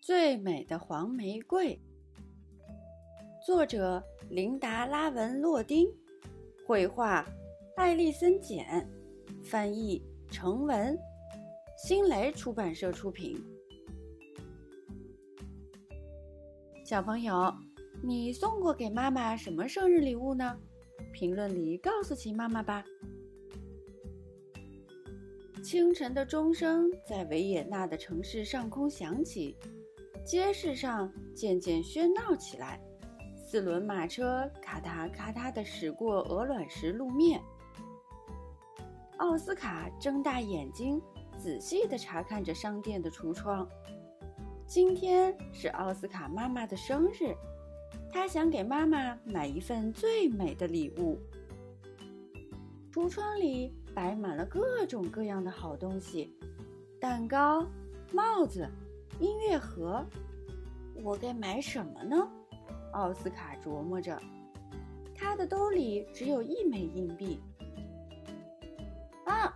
最美的黄玫瑰，作者琳达·拉文·洛丁，绘画艾丽森·简，翻译成文，新蕾出版社出品。小朋友，你送过给妈妈什么生日礼物呢？评论里告诉奇妈妈吧。清晨的钟声在维也纳的城市上空响起。街市上渐渐喧闹起来，四轮马车咔嗒咔嗒地驶过鹅卵石路面。奥斯卡睁大眼睛，仔细地查看着商店的橱窗。今天是奥斯卡妈妈的生日，他想给妈妈买一份最美的礼物。橱窗里摆满了各种各样的好东西：蛋糕、帽子。音乐盒，我该买什么呢？奥斯卡琢磨着，他的兜里只有一枚硬币。啊！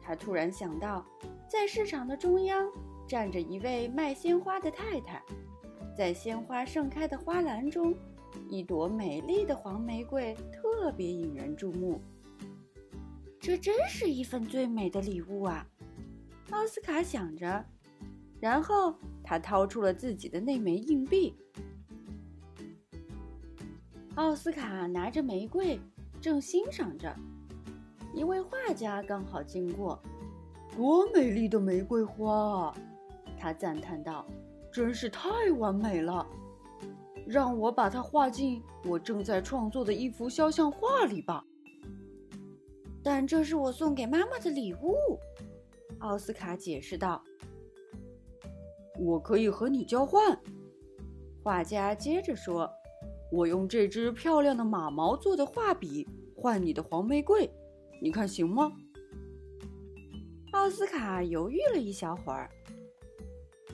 他突然想到，在市场的中央站着一位卖鲜花的太太，在鲜花盛开的花篮中，一朵美丽的黄玫瑰特别引人注目。这真是一份最美的礼物啊！奥斯卡想着。然后他掏出了自己的那枚硬币。奥斯卡拿着玫瑰，正欣赏着。一位画家刚好经过，多美丽的玫瑰花啊！他赞叹道：“真是太完美了，让我把它画进我正在创作的一幅肖像画里吧。”但这是我送给妈妈的礼物，奥斯卡解释道。我可以和你交换，画家接着说：“我用这支漂亮的马毛做的画笔换你的黄玫瑰，你看行吗？”奥斯卡犹豫了一小会儿，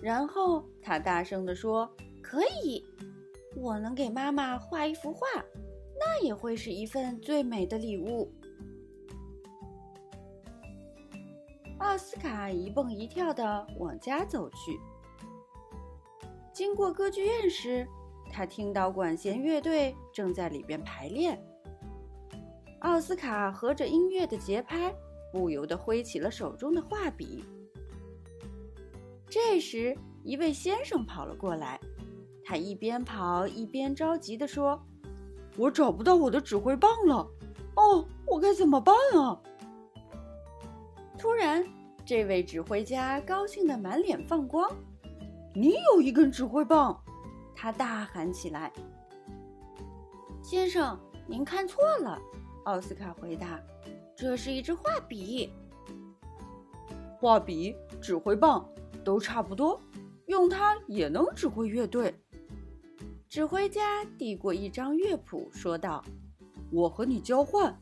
然后他大声地说：“可以，我能给妈妈画一幅画，那也会是一份最美的礼物。”奥斯卡一蹦一跳地往家走去。经过歌剧院时，他听到管弦乐队正在里边排练。奥斯卡合着音乐的节拍，不由得挥起了手中的画笔。这时，一位先生跑了过来，他一边跑一边着急地说：“我找不到我的指挥棒了，哦，我该怎么办啊？”突然，这位指挥家高兴得满脸放光。你有一根指挥棒，他大喊起来。先生，您看错了，奥斯卡回答：“这是一支画笔。画笔、指挥棒都差不多，用它也能指挥乐队。”指挥家递过一张乐谱，说道：“我和你交换，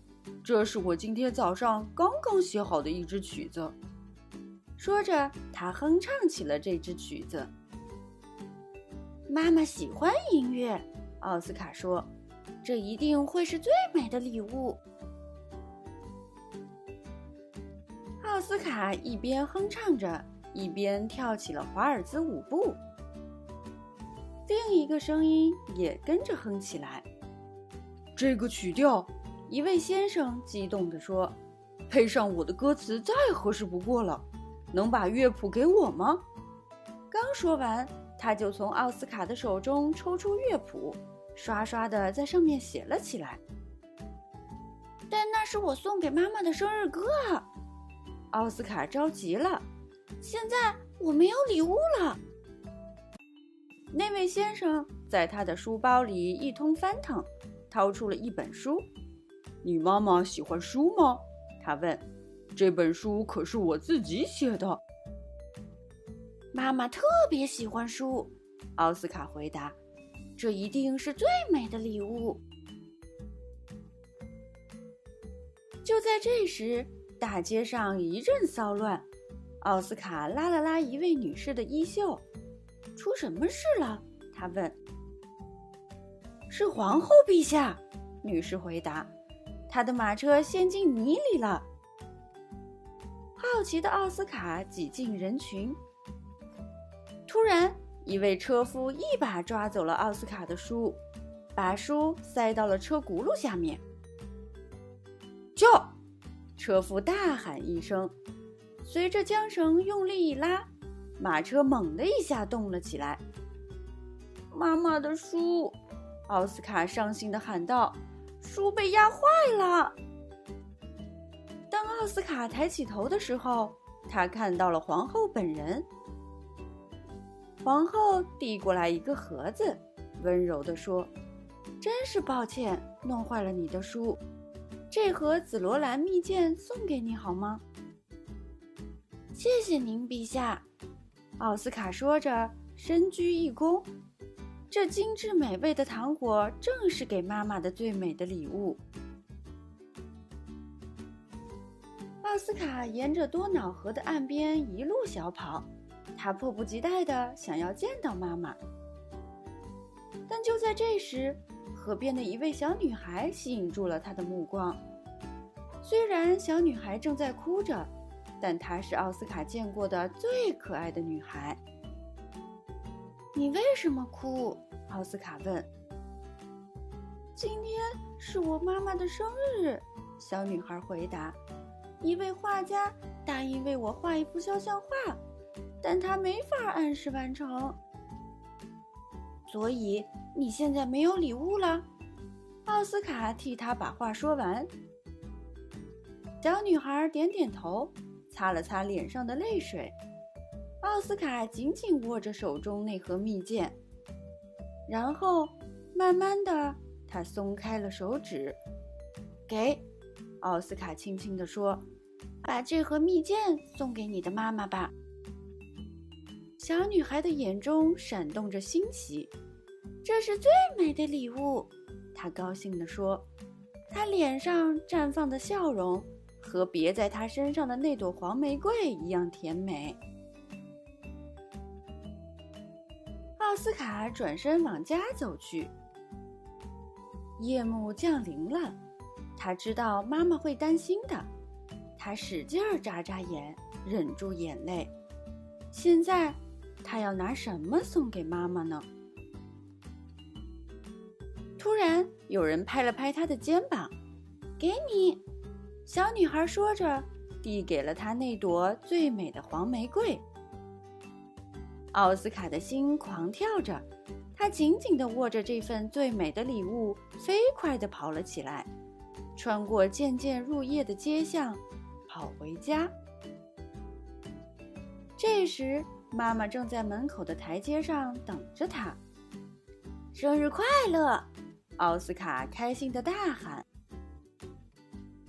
这是我今天早上刚刚写好的一支曲子。”说着，他哼唱起了这支曲子。妈妈喜欢音乐，奥斯卡说：“这一定会是最美的礼物。”奥斯卡一边哼唱着，一边跳起了华尔兹舞步。另一个声音也跟着哼起来。这个曲调，一位先生激动地说：“配上我的歌词再合适不过了。能把乐谱给我吗？”刚说完。他就从奥斯卡的手中抽出乐谱，刷刷的在上面写了起来。但那是我送给妈妈的生日歌！奥斯卡着急了。现在我没有礼物了。那位先生在他的书包里一通翻腾，掏出了一本书。你妈妈喜欢书吗？他问。这本书可是我自己写的。妈妈特别喜欢书，奥斯卡回答：“这一定是最美的礼物。”就在这时，大街上一阵骚乱。奥斯卡拉了拉一位女士的衣袖：“出什么事了？”他问。“是皇后陛下。”女士回答：“她的马车陷进泥里了。”好奇的奥斯卡挤进人群。突然，一位车夫一把抓走了奥斯卡的书，把书塞到了车轱辘下面。叫！车夫大喊一声，随着缰绳用力一拉，马车猛地一下动了起来。妈妈的书！奥斯卡伤心地喊道：“书被压坏了。”当奥斯卡抬起头的时候，他看到了皇后本人。皇后递过来一个盒子，温柔地说：“真是抱歉，弄坏了你的书。这盒紫罗兰蜜饯送给你好吗？”“谢谢您，陛下。”奥斯卡说着，深鞠一躬。这精致美味的糖果正是给妈妈的最美的礼物。奥斯卡沿着多瑙河的岸边一路小跑，他迫不及待地想要见到妈妈。但就在这时，河边的一位小女孩吸引住了他的目光。虽然小女孩正在哭着，但她是奥斯卡见过的最可爱的女孩。你为什么哭？奥斯卡问。今天是我妈妈的生日，小女孩回答。一位画家答应为我画一幅肖像画，但他没法按时完成。所以你现在没有礼物了。奥斯卡替他把话说完。小女孩点点头，擦了擦脸上的泪水。奥斯卡紧紧握着手中那盒蜜饯，然后慢慢的，他松开了手指。给，奥斯卡轻轻地说：“把这盒蜜饯送给你的妈妈吧。”小女孩的眼中闪动着欣喜，这是最美的礼物，她高兴地说。她脸上绽放的笑容和别在她身上的那朵黄玫瑰一样甜美。奥斯卡转身往家走去。夜幕降临了，他知道妈妈会担心的。他使劲儿眨眨眼，忍住眼泪。现在，他要拿什么送给妈妈呢？突然，有人拍了拍他的肩膀：“给你。”小女孩说着，递给了他那朵最美的黄玫瑰。奥斯卡的心狂跳着，他紧紧地握着这份最美的礼物，飞快地跑了起来，穿过渐渐入夜的街巷，跑回家。这时，妈妈正在门口的台阶上等着他。生日快乐！奥斯卡开心的大喊。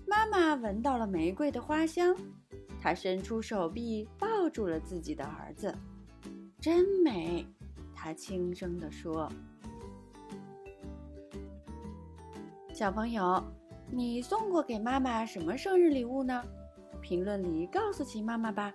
妈妈闻到了玫瑰的花香，她伸出手臂抱住了自己的儿子。真美，她轻声地说。小朋友，你送过给妈妈什么生日礼物呢？评论里告诉奇妈妈吧。